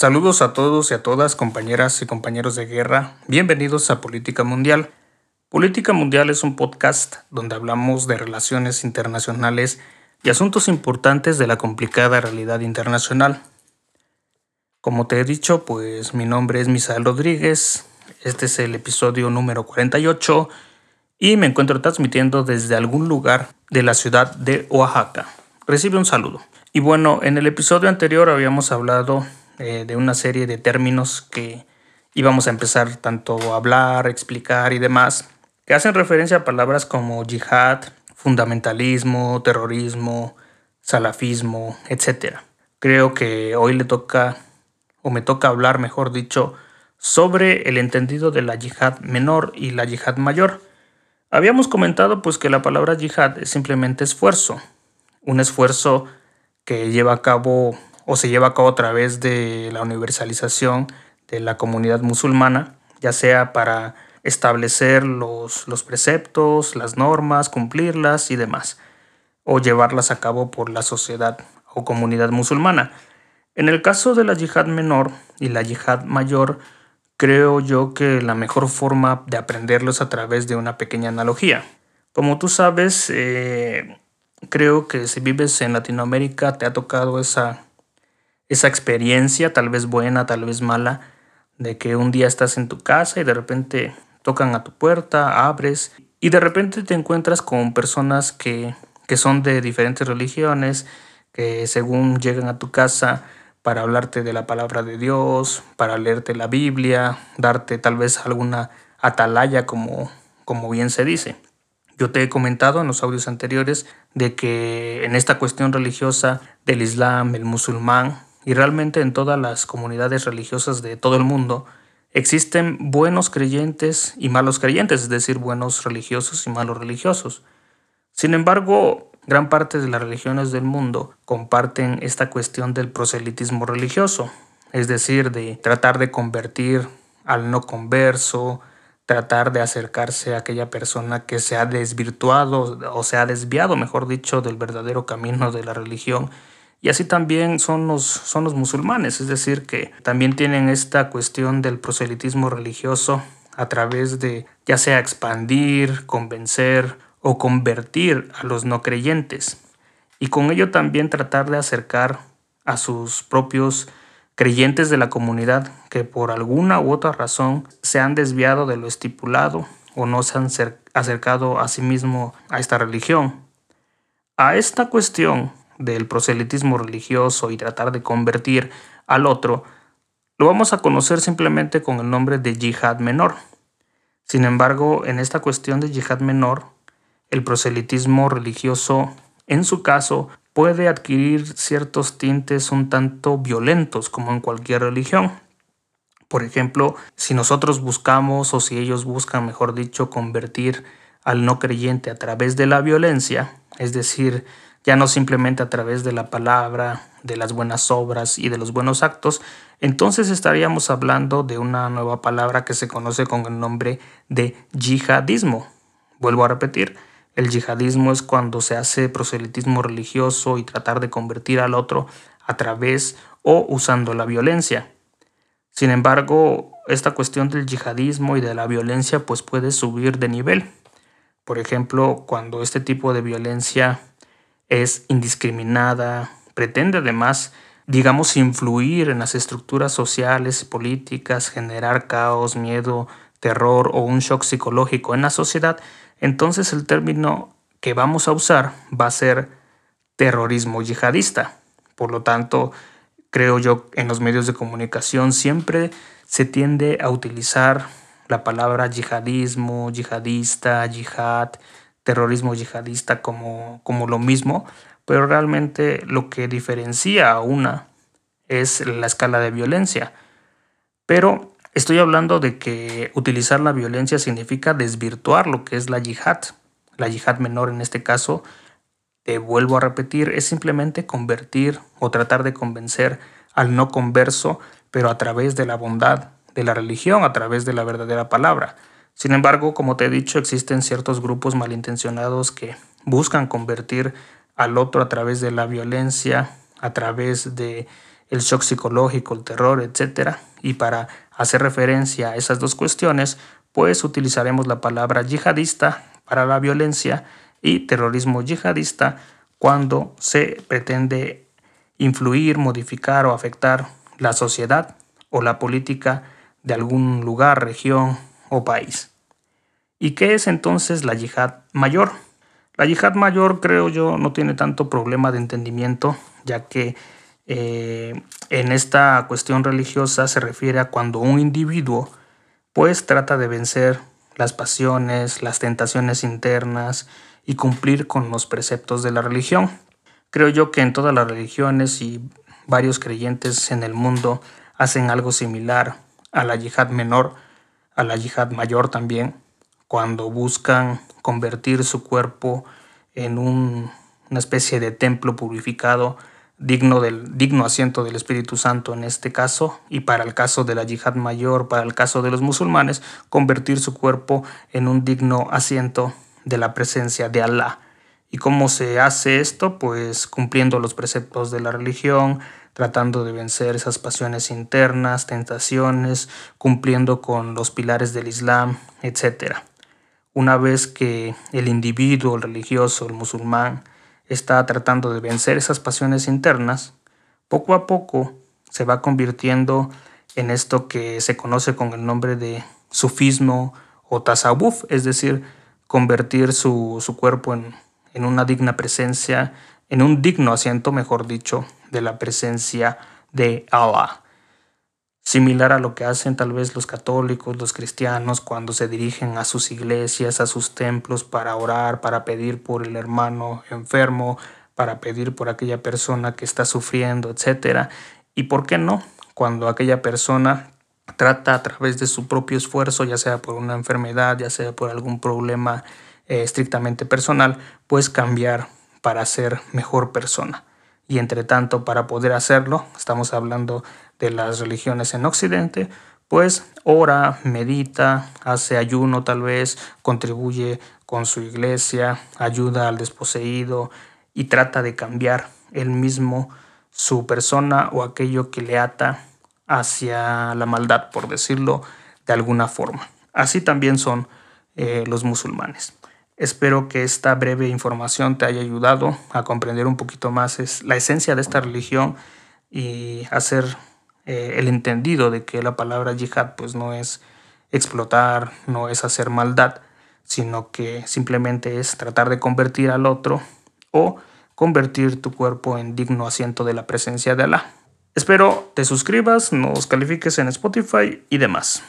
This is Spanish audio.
Saludos a todos y a todas, compañeras y compañeros de guerra. Bienvenidos a Política Mundial. Política Mundial es un podcast donde hablamos de relaciones internacionales y asuntos importantes de la complicada realidad internacional. Como te he dicho, pues mi nombre es Misael Rodríguez. Este es el episodio número 48 y me encuentro transmitiendo desde algún lugar de la ciudad de Oaxaca. Recibe un saludo. Y bueno, en el episodio anterior habíamos hablado eh, de una serie de términos que íbamos a empezar tanto a hablar, explicar y demás, que hacen referencia a palabras como yihad, fundamentalismo, terrorismo, salafismo, etc. Creo que hoy le toca, o me toca hablar, mejor dicho, sobre el entendido de la yihad menor y la yihad mayor. Habíamos comentado pues que la palabra yihad es simplemente esfuerzo, un esfuerzo que lleva a cabo o se lleva a cabo a través de la universalización de la comunidad musulmana, ya sea para establecer los, los preceptos, las normas, cumplirlas y demás, o llevarlas a cabo por la sociedad o comunidad musulmana. En el caso de la yihad menor y la yihad mayor, creo yo que la mejor forma de aprenderlo es a través de una pequeña analogía. Como tú sabes, eh, creo que si vives en Latinoamérica te ha tocado esa esa experiencia, tal vez buena, tal vez mala, de que un día estás en tu casa y de repente tocan a tu puerta, abres y de repente te encuentras con personas que, que son de diferentes religiones, que según llegan a tu casa para hablarte de la palabra de Dios, para leerte la Biblia, darte tal vez alguna atalaya como, como bien se dice. Yo te he comentado en los audios anteriores de que en esta cuestión religiosa del Islam, el musulmán, y realmente en todas las comunidades religiosas de todo el mundo existen buenos creyentes y malos creyentes, es decir, buenos religiosos y malos religiosos. Sin embargo, gran parte de las religiones del mundo comparten esta cuestión del proselitismo religioso, es decir, de tratar de convertir al no converso, tratar de acercarse a aquella persona que se ha desvirtuado o se ha desviado, mejor dicho, del verdadero camino de la religión y así también son los, son los musulmanes, es decir, que también tienen esta cuestión del proselitismo religioso a través de ya sea expandir, convencer o convertir a los no creyentes. Y con ello también tratar de acercar a sus propios creyentes de la comunidad que por alguna u otra razón se han desviado de lo estipulado o no se han acercado a sí mismo a esta religión. A esta cuestión del proselitismo religioso y tratar de convertir al otro, lo vamos a conocer simplemente con el nombre de yihad menor. Sin embargo, en esta cuestión de yihad menor, el proselitismo religioso, en su caso, puede adquirir ciertos tintes un tanto violentos como en cualquier religión. Por ejemplo, si nosotros buscamos o si ellos buscan, mejor dicho, convertir al no creyente a través de la violencia, es decir, ya no simplemente a través de la palabra, de las buenas obras y de los buenos actos, entonces estaríamos hablando de una nueva palabra que se conoce con el nombre de yihadismo. Vuelvo a repetir, el yihadismo es cuando se hace proselitismo religioso y tratar de convertir al otro a través o usando la violencia. Sin embargo, esta cuestión del yihadismo y de la violencia pues puede subir de nivel. Por ejemplo, cuando este tipo de violencia es indiscriminada, pretende además, digamos, influir en las estructuras sociales, políticas, generar caos, miedo, terror o un shock psicológico en la sociedad, entonces el término que vamos a usar va a ser terrorismo yihadista. Por lo tanto, creo yo, en los medios de comunicación siempre se tiende a utilizar la palabra yihadismo, yihadista, yihad, terrorismo yihadista como, como lo mismo, pero realmente lo que diferencia a una es la escala de violencia. Pero estoy hablando de que utilizar la violencia significa desvirtuar lo que es la yihad. La yihad menor en este caso, te vuelvo a repetir, es simplemente convertir o tratar de convencer al no converso, pero a través de la bondad de la religión, a través de la verdadera palabra. Sin embargo, como te he dicho, existen ciertos grupos malintencionados que buscan convertir al otro a través de la violencia, a través de el shock psicológico, el terror, etc. Y para hacer referencia a esas dos cuestiones, pues utilizaremos la palabra yihadista para la violencia y terrorismo yihadista cuando se pretende influir, modificar o afectar la sociedad o la política de algún lugar, región o país. ¿Y qué es entonces la yihad mayor? La yihad mayor, creo yo, no tiene tanto problema de entendimiento, ya que eh, en esta cuestión religiosa se refiere a cuando un individuo pues trata de vencer las pasiones, las tentaciones internas y cumplir con los preceptos de la religión. Creo yo que en todas las religiones y varios creyentes en el mundo hacen algo similar a la yihad menor, a la yihad mayor también, cuando buscan convertir su cuerpo en una especie de templo purificado digno del digno asiento del Espíritu Santo en este caso y para el caso de la yihad mayor, para el caso de los musulmanes, convertir su cuerpo en un digno asiento de la presencia de Alá. ¿Y cómo se hace esto? Pues cumpliendo los preceptos de la religión, tratando de vencer esas pasiones internas, tentaciones, cumpliendo con los pilares del Islam, etc. Una vez que el individuo, el religioso, el musulmán, está tratando de vencer esas pasiones internas, poco a poco se va convirtiendo en esto que se conoce con el nombre de sufismo o tasawuf, es decir, convertir su, cuerpo en, en una digna presencia, en un digno asiento, mejor dicho, de la presencia de Allah similar a lo que hacen tal vez los católicos, los cristianos, cuando se dirigen a sus iglesias, a sus templos para orar, para pedir por el hermano enfermo, para pedir por aquella persona que está sufriendo, etc. Y por qué no, cuando aquella persona trata a través de su propio esfuerzo, ya sea por una enfermedad, ya sea por algún problema eh, estrictamente personal, pues cambiar para ser mejor persona. Y entre tanto, para poder hacerlo, estamos hablando de las religiones en Occidente, pues ora, medita, hace ayuno tal vez, contribuye con su iglesia, ayuda al desposeído y trata de cambiar él mismo su persona o aquello que le ata hacia la maldad, por decirlo de alguna forma. Así también son eh, los musulmanes. Espero que esta breve información te haya ayudado a comprender un poquito más la esencia de esta religión y hacer eh, el entendido de que la palabra yihad pues no es explotar, no es hacer maldad, sino que simplemente es tratar de convertir al otro o convertir tu cuerpo en digno asiento de la presencia de Alá. Espero te suscribas, nos califiques en Spotify y demás.